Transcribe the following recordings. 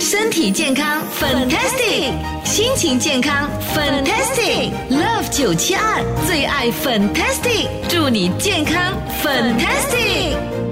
身体健康，fantastic；心情健康，fantastic。Love 九七二最爱 fantastic，祝你健康，fantastic。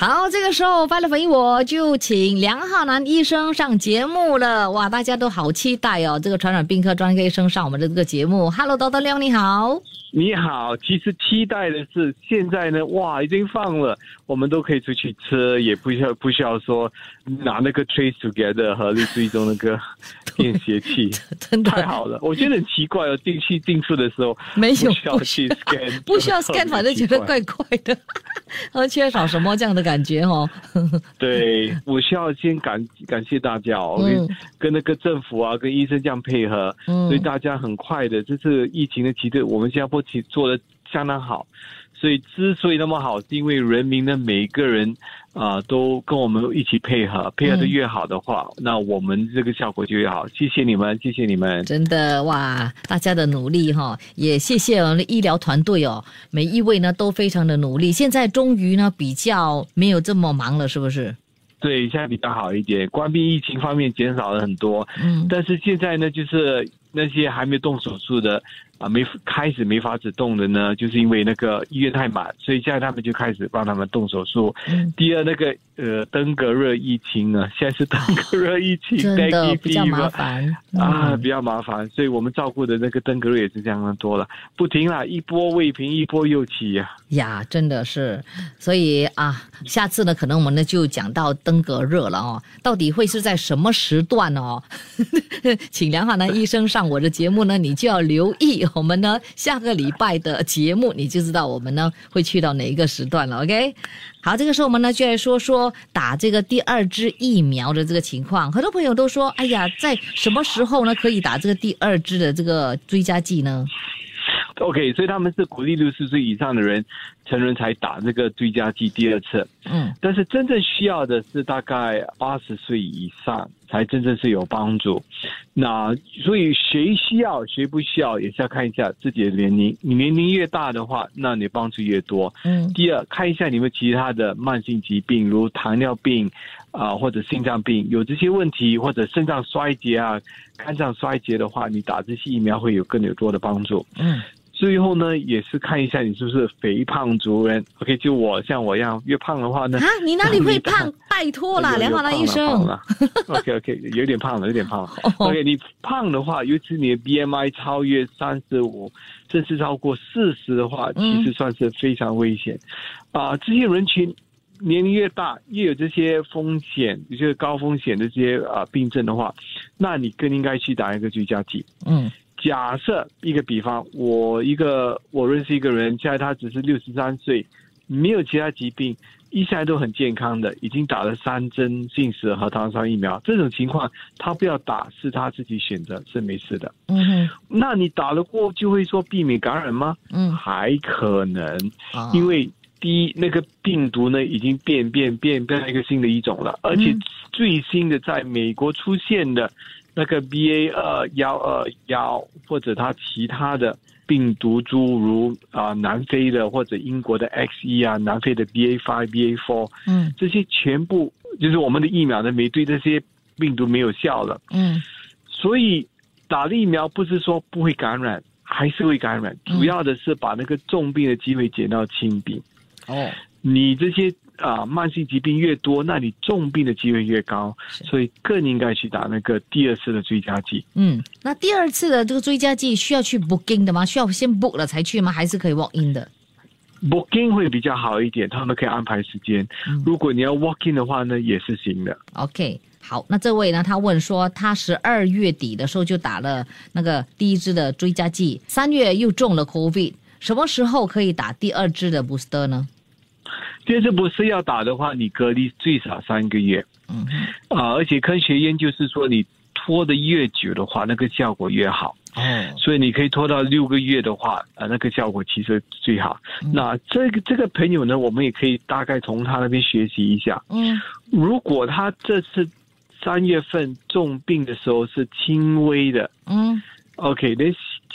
好，这个时候发了粉我就请梁浩南医生上节目了。哇，大家都好期待哦！这个传染病科专科医生上我们的这个节目。Hello，豆豆亮你好。你好，其实期待的是现在呢，哇，已经放了，我们都可以出去吃，也不需要不需要说拿那个 trace together 和类追踪那个 便携器，真的太好了。我觉得很奇怪哦，进去进出的时候没有不需要去 scan，不需要 scan，反正觉得怪怪的，而，缺少什么这样的感觉哦。对，我需要先感感谢大家哦，嗯跟跟那个政府啊，跟医生这样配合，嗯所以大家很快的，这次疫情的期间，我们新加坡其实做的相当好。所以之所以那么好，是因为人民的每一个人啊、都跟我们一起配合，配合的越好的话，那我们这个效果就越好。谢谢你们，谢谢你们。真的哇，大家的努力哈，也谢谢我们的医疗团队哦，每一位呢都非常的努力。现在终于呢比较没有这么忙了，是不是？对，现在比较好一点，关闭疫情方面减少了很多。嗯但是现在呢，就是那些还没动手术的啊，没开始没法子动的呢，就是因为那个医院太满，所以现在他们就开始帮他们动手术。嗯，第二，那个呃登革热疫情啊，现在是登革热疫情，真的比较麻烦。啊，嗯。比较麻烦，所以我们照顾的那个登革热也是这样的多了，不停啦，一波未平，一波又起呀、呀，真的是，所以啊，下次呢，可能我们呢就讲到登革热了哦，到底会是在什么时段哦？请梁浩南医生上我的节目呢，你就要留意我们呢下个礼拜的节目，你就知道我们呢会去到哪一个时段了。OK，好，这个时候我们呢就来说说打这个第二支疫苗的这个情况。很多朋友都说，哎呀，在什么时候呢可以打这个第二支的这个追加剂呢？OK，所以他们是鼓励六十岁以上的人成人才打这个追加剂第二次。嗯但是真正需要的是大概八十岁以上才真正是有帮助。那所以谁需要谁不需要也是要看一下自己的年龄。你年龄越大的话，那你帮助越多。嗯第二，看一下你们其他的慢性疾病，如糖尿病啊、或者心脏病，有这些问题，或者肾脏衰竭啊、肝脏衰竭的话，你打这些疫苗会有更有多的帮助。嗯最后呢，也是看一下你是不是肥胖族人。OK，就我像我一样，越胖的话呢，啊，你哪里会 胖？拜托啦，梁浩南医生。OK OK，有点胖了，有点胖了。哦 OK，你胖的话，尤其你的 BMI 超越三十五，甚至超过四十的话，嗯其实算是非常危险。啊、这些人群年龄越大，越有这些风险，有些高风险的这些啊、病症的话，那你更应该去打一个居家剂。嗯假设一个比方，我一个我认识一个人，现在他只是六十三岁，没有其他疾病，一向来都很健康的，已经打了三针信使和糖酸疫苗。这种情况，他不要打是他自己选择，是没事的。嗯哼那你打了过就会说避免感染吗？嗯，还可能，啊因为第一，那个病毒呢已经变变变变成一个新的一种了，而且嗯最新的在美国出现的那个 BA 二幺二幺或者它其他的病毒株，如啊、南非的或者英国的 XE 啊，南非的 BA five、BA four 嗯。这些全部就是我们的疫苗呢没对这些病毒没有效了，嗯。所以打了疫苗不是说不会感染，还是会感染，嗯。主要的是把那个重病的机会减到轻病。哦，你这些啊、慢性疾病越多，那你重病的机会越高，所以更应该去打那个第二次的追加剂。嗯，那第二次的这个追加剂需要去 booking 的吗？需要先 book 了才去吗？还是可以 walk in 的？booking 会比较好一点，他们可以安排时间。嗯如果你要 walk in 的话呢，也是行的。OK，好，那这位呢，他问说，他十二月底的时候就打了那个第一支的追加剂，三月又中了 COVID，什么时候可以打第二支的 booster 呢？第二次不是要打的话，你隔离最少三个月。嗯啊，而且科学研究是说，你拖得越久的话，那个效果越好。哦，所以你可以拖到六个月的话，呃，那个效果其实最好。那这个这个朋友呢，我们也可以大概从他那边学习一下。嗯如果他这次三月份重病的时候是轻微的嗯，OK，那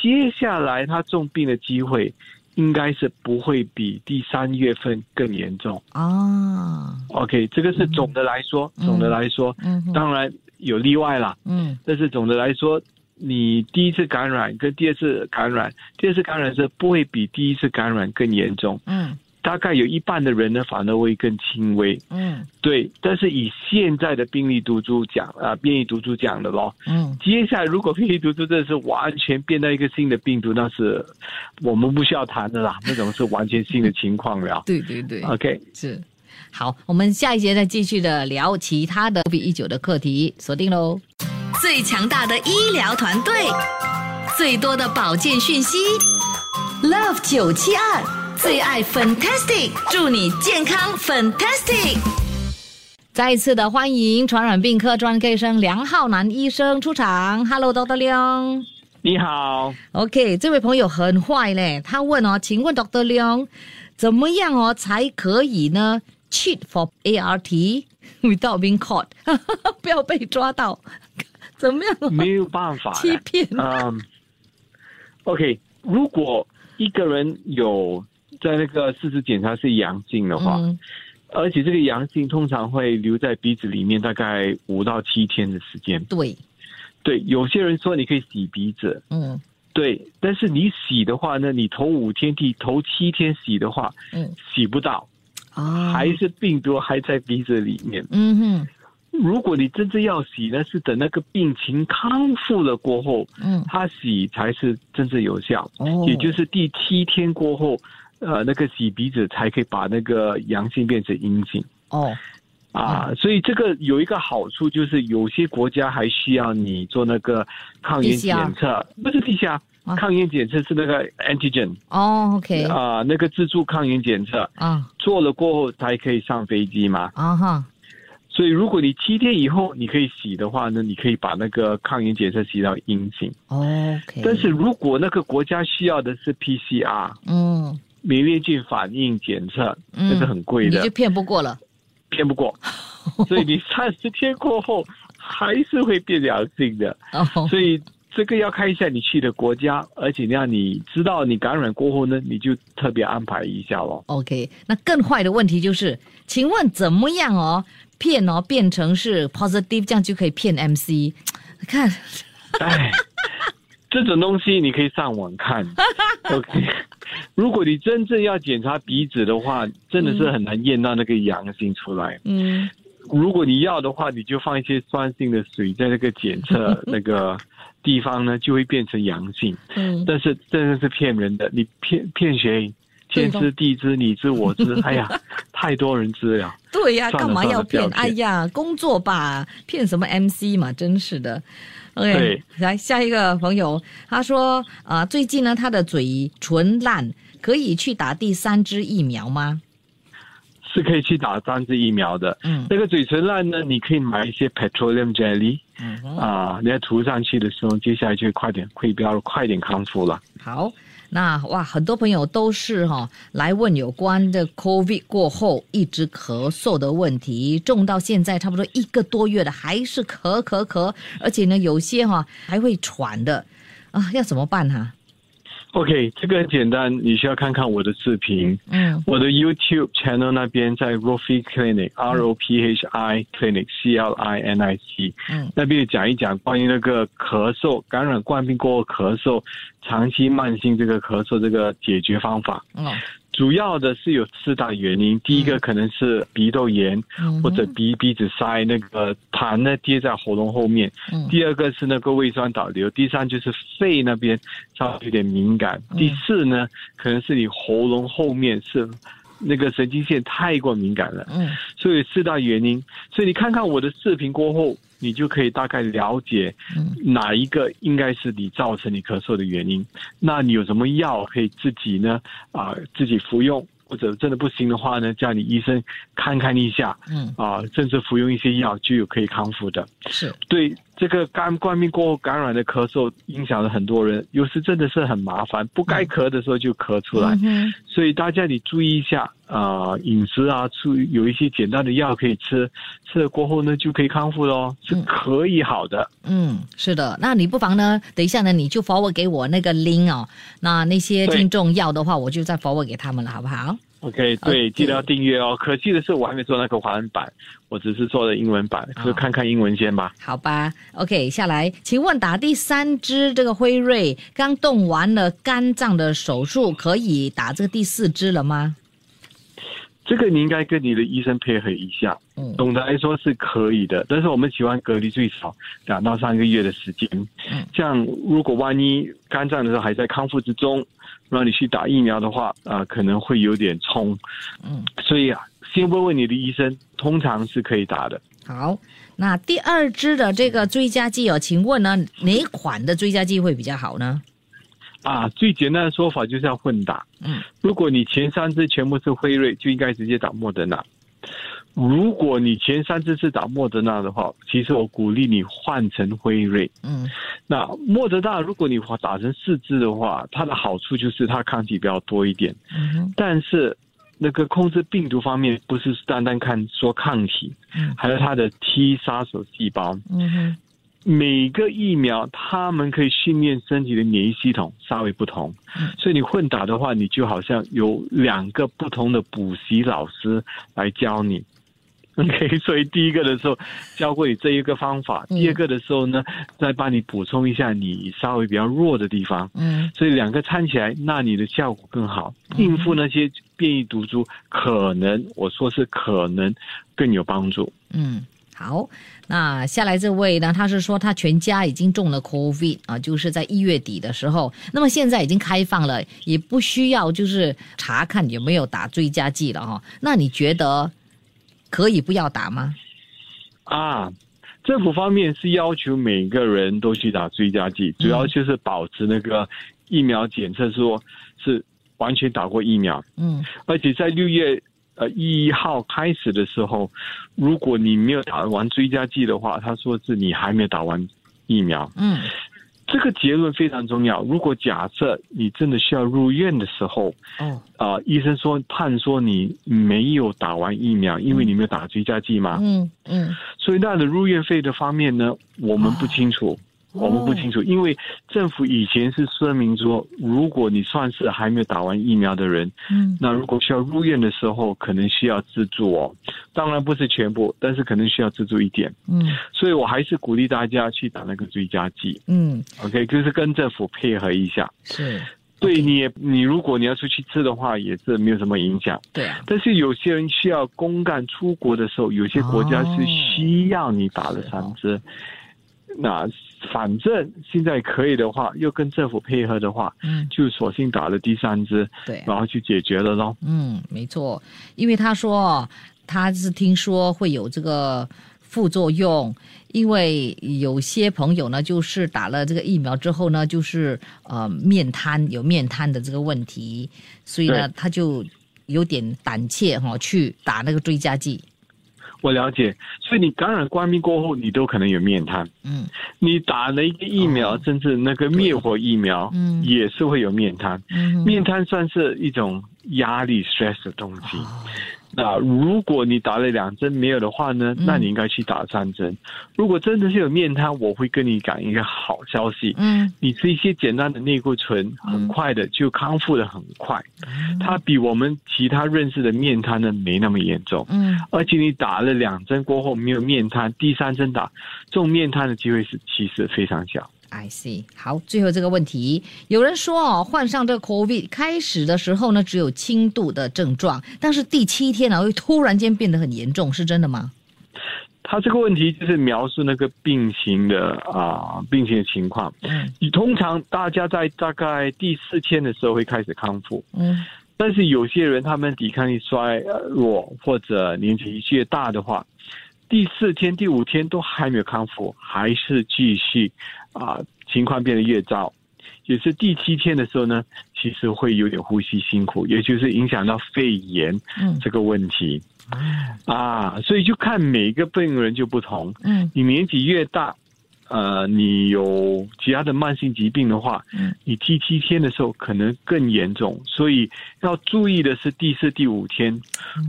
接下来他重病的机会应该是不会比第三月份更严重。啊，OK，这个是总的来说，嗯总的来说，嗯当然有例外啦。嗯。但是总的来说，你第一次感染跟第二次感染，第二次感染是不会比第一次感染更严重，嗯大概有一半的人呢反而会更轻微。嗯对，但是以现在的病例毒株讲啊、变异毒株讲的咯，嗯接下来如果变异毒株真的是完全变到一个新的病毒，那是我们不需要谈的啦，那种是完全新的情况了。对对对 OK，是。好，我们下一节再继续的聊其他的 COVID 一九的课题，锁定喽。最强大的医疗团队，最多的保健讯息，Love 九七二最爱 Fantastic，祝你健康 Fantastic。再一次的欢迎传染病科专科医生梁浩南医生出场。Hello，Dr. 梁。你好，OK，这位朋友很坏嘞，他问哦，请问 Dr. 梁，怎么样哦才可以呢？Cheat for ART without being caught，不要被抓到，怎么样、哦？没有办法欺骗嗯，OK，如果一个人有在那个事实检查是阳性的话，嗯。而且这个阳性通常会留在鼻子里面大概五到七天的时间。对，对，有些人说你可以洗鼻子，嗯。对，但是你洗的话呢，你头五天第头七天洗的话，嗯。洗不到，啊，还是病毒还在鼻子里面。嗯哼。如果你真正要洗呢，是等那个病情康复了过后，嗯。它洗才是真正有效。哦，也就是第七天过后，呃，那个洗鼻子才可以把那个阳性变成阴性。哦。啊。所以这个有一个好处，就是有些国家还需要你做那个抗原检测，不是 PCR，、啊。抗原检测是那个 antigen 哦，OK。啊，那个自助抗原检测啊。做了过后才可以上飞机嘛。啊哈。所以如果你七天以后你可以洗的话呢，你可以把那个抗原检测洗到阴性。，OK，但是如果那个国家需要的是 PCR，嗯免疫镜反应检测，嗯那是很贵的你就，骗不过了，骗不过。所以你三十天过后还是会变阳性的，哦所以这个要看一下你去的国家，而且让你知道你感染过后呢，你就特别安排一下咯。OK，那更坏的问题就是，请问怎么样哦骗哦变成是 positive，这样就可以骗 MC？看，哎，这种东西你可以上网看。OK，如果你真正要检查鼻子的话，真的是很难验到那个阳性出来。嗯如果你要的话，你就放一些酸性的水在那个检测 那个地方呢，就会变成阳性。嗯，但是真的是骗人的，你骗骗谁？天知地知，你知我知。哎呀，太多人知了。对呀、干嘛要骗？哎呀，工作吧，骗什么 MC 嘛，真是的。OK，对来下一个朋友，他说啊、最近呢，他的嘴唇烂，可以去打第三支疫苗吗？是可以去打三支疫苗的。嗯那个嘴唇烂呢，你可以买一些 petroleum jelly 啊，你要涂上去的时候，接下来就快点，会比较快点康复了。好，那哇，很多朋友都是哈、来问有关的 COVID 过后一直咳嗽的问题，重到现在差不多一个多月了，还是咳咳咳，而且呢，有些哈、还会喘的。啊，要怎么办哈、OK，这个很简单，你需要看看我的视频。嗯我的 YouTube channel 那边在 Rofi Clinic R O P H I Clinic C L I N I C 嗯那边讲一讲关于那个咳嗽感染冠病过后咳嗽长期慢性这个咳嗽这个解决方法。哦主要的是有四大原因，第一个可能是鼻窦炎、嗯或者鼻鼻子塞，那个痰呢跌在喉咙后面；嗯。第二个是那个胃酸倒流；第三就是肺那边稍微有点敏感；嗯。第四呢，可能是你喉咙后面是那个神经线太过敏感了。嗯。所以四大原因，所以你看看我的视频过后，你就可以大概了解嗯。哪一个应该是你造成你咳嗽的原因。那你有什么药可以自己呢？啊、自己服用，或者真的不行的话呢，叫你医生看看一下。嗯，啊、甚至服用一些药就有可以康复的。是，对这个肝冠病过后感染的咳嗽，影响了很多人，有时真的是很麻烦，不该咳的时候就咳出来。嗯所以大家你注意一下啊、呃饮食啊，注意有一些简单的药可以吃，吃了过后呢就可以康复喽，是可以好的。嗯，是的，那你不妨呢，等一下呢，你就 forward 给我那个 link 哦，那那些对听众要的话，我就再 forward 给他们了，好不好？OK，对记得要订阅哦。可惜的是我还没做那个华文版，我只是做了英文版，就看看英文先吧。好吧，OK，下来，请问打第三支这个辉瑞刚动完了肝脏的手术，可以打这个第四支了吗？这个你应该跟你的医生配合一下。嗯总的来说是可以的，但是我们喜欢隔离最少两到三个月的时间。嗯这样如果万一肝脏的时候还在康复之中，让你去打疫苗的话，啊、可能会有点冲。嗯，所以啊，先问问你的医生，通常是可以打的。好，那第二支的这个追加剂哦，请问呢，哪款的追加剂会比较好呢？啊，最简单的说法就是要混打。嗯，如果你前三支全部是辉瑞，就应该直接打莫德纳。如果你前三支是打莫德纳的话，其实我鼓励你换成辉瑞。嗯那莫德纳，如果你打成四支的话，它的好处就是它抗体比较多一点，嗯但是那个控制病毒方面，不是单单看说抗体，嗯还有它的 T 杀手细胞。嗯哼每个疫苗，他们可以训练身体的免疫系统稍微不同，嗯所以你混打的话，你就好像有两个不同的补习老师来教你。OK，所以第一个的时候教过你这一个方法，嗯第二个的时候呢，再帮你补充一下你稍微比较弱的地方，嗯所以两个掺起来，那你的效果更好。应付那些变异毒株，可能我说是可能更有帮助。嗯。好，那下来这位呢？他是说他全家已经中了 COVID 啊，就是在一月底的时候。那么现在已经开放了，也不需要就是查看有没有打追加剂了哈、那你觉得可以不要打吗？啊，政府方面是要求每个人都去打追加剂，主要就是保持那个疫苗检测说是完全打过疫苗，嗯而且在六月呃一号开始的时候，如果你没有打完追加剂的话，他说是你还没有打完疫苗。嗯。这个结论非常重要。如果假设你真的需要入院的时候，哦。啊、医生说判说你没有打完疫苗，因为你没有打追加剂嘛，嗯嗯。所以那的入院费的方面呢，我们不清楚，我们不清楚，因为政府以前是声明说，如果你算是还没有打完疫苗的人，嗯。那如果需要入院的时候，可能需要资助哦，当然不是全部，但是可能需要资助一点，嗯。所以我还是鼓励大家去打那个追加剂。嗯，，OK，就是跟政府配合一下。是。对你也，你如果你要出去吃的话，也是没有什么影响。对啊，但是有些人需要公干出国的时候，有些国家是需要你打了三支。那反正现在可以的话，又跟政府配合的话，嗯就索性打了第三支，对啊然后就解决了咯。嗯，没错，因为他说他是听说会有这个副作用，因为有些朋友呢，就是打了这个疫苗之后呢，就是呃面瘫有面瘫的这个问题，所以呢他就有点胆怯哈、去打那个追加剂。我了解，所以你感染冠病过后，你都可能有面瘫。嗯。你打了一个疫苗，哦。甚至那个灭活疫苗，嗯。也是会有面瘫。嗯面瘫算是一种压力 stress 的东西。哦那如果你打了两针没有的话呢，嗯那你应该去打三针。如果真的是有面瘫，我会跟你讲一个好消息，嗯你吃一些简单的内固醇，很快的就康复的很快。嗯它比我们其他认识的面瘫呢没那么严重。嗯而且你打了两针过后没有面瘫，第三针打，这种面瘫的机会是其实非常小。I see。好，最后这个问题，有人说哦，患上这个 COVID 开始的时候呢，只有轻度的症状，但是第七天呢，会突然间变得很严重，是真的吗？他这个问题就是描述那个病情的啊、病情的情况。嗯你通常大家在大概第四天的时候会开始康复，嗯但是有些人他们抵抗力衰呃弱或者年纪越大的话，第四天、第五天都还没有康复，还是继续啊、情况变得越糟。也是第七天的时候呢，其实会有点呼吸辛苦，也就是影响到肺炎嗯这个问题啊，所以就看每个病人就不同。嗯你年纪越大，呃，你有其他的慢性疾病的话，嗯。你第七天的时候可能更严重，所以要注意的是第四、第五天。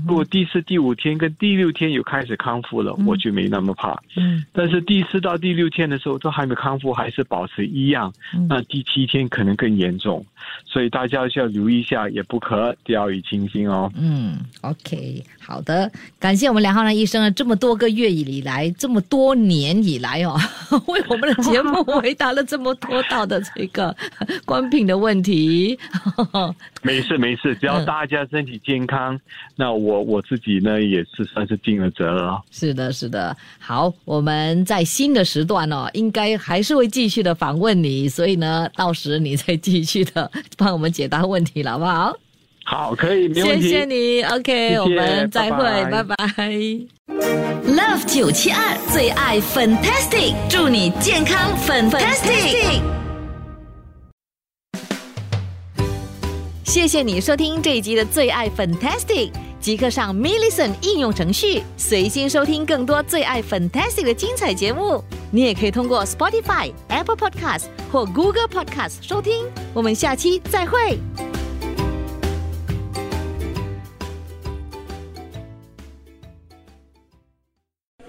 如果第四、第五天跟第六天有开始康复了，我就没那么怕。嗯。但是第四到第六天的时候都还没康复，还是保持一样，嗯。那第七天可能更严重，所以大家需要留意一下，也不可掉以轻心哦。嗯，OK，好的，感谢我们梁浩然医生啊，这么多个月以来，这么多年以来哦，为我们的节目 回答了这么多道的这个关品的问题。没事没事，只要嗯大家身体健康，那我我自己呢也是算是尽了责了。是的，是的。好，我们在新的时段哦，应该还是会继续的访问你，所以呢，到时你再继续的 帮我们解答问题了，好不好？好，可以，没问谢题。谢你，OK，谢谢我们再会，拜拜拜拜 Love 九七二最爱 Fantastic，祝你健康 Fantastic。谢谢你收听这一集的最爱 Fantastic，即刻上 m i l l i c e n t 应用程序，随心收听更多最爱 Fantastic 的精彩节目。你也可以通过 Spotify、Apple Podcast 或 Google Podcast 收听。我们下期再会。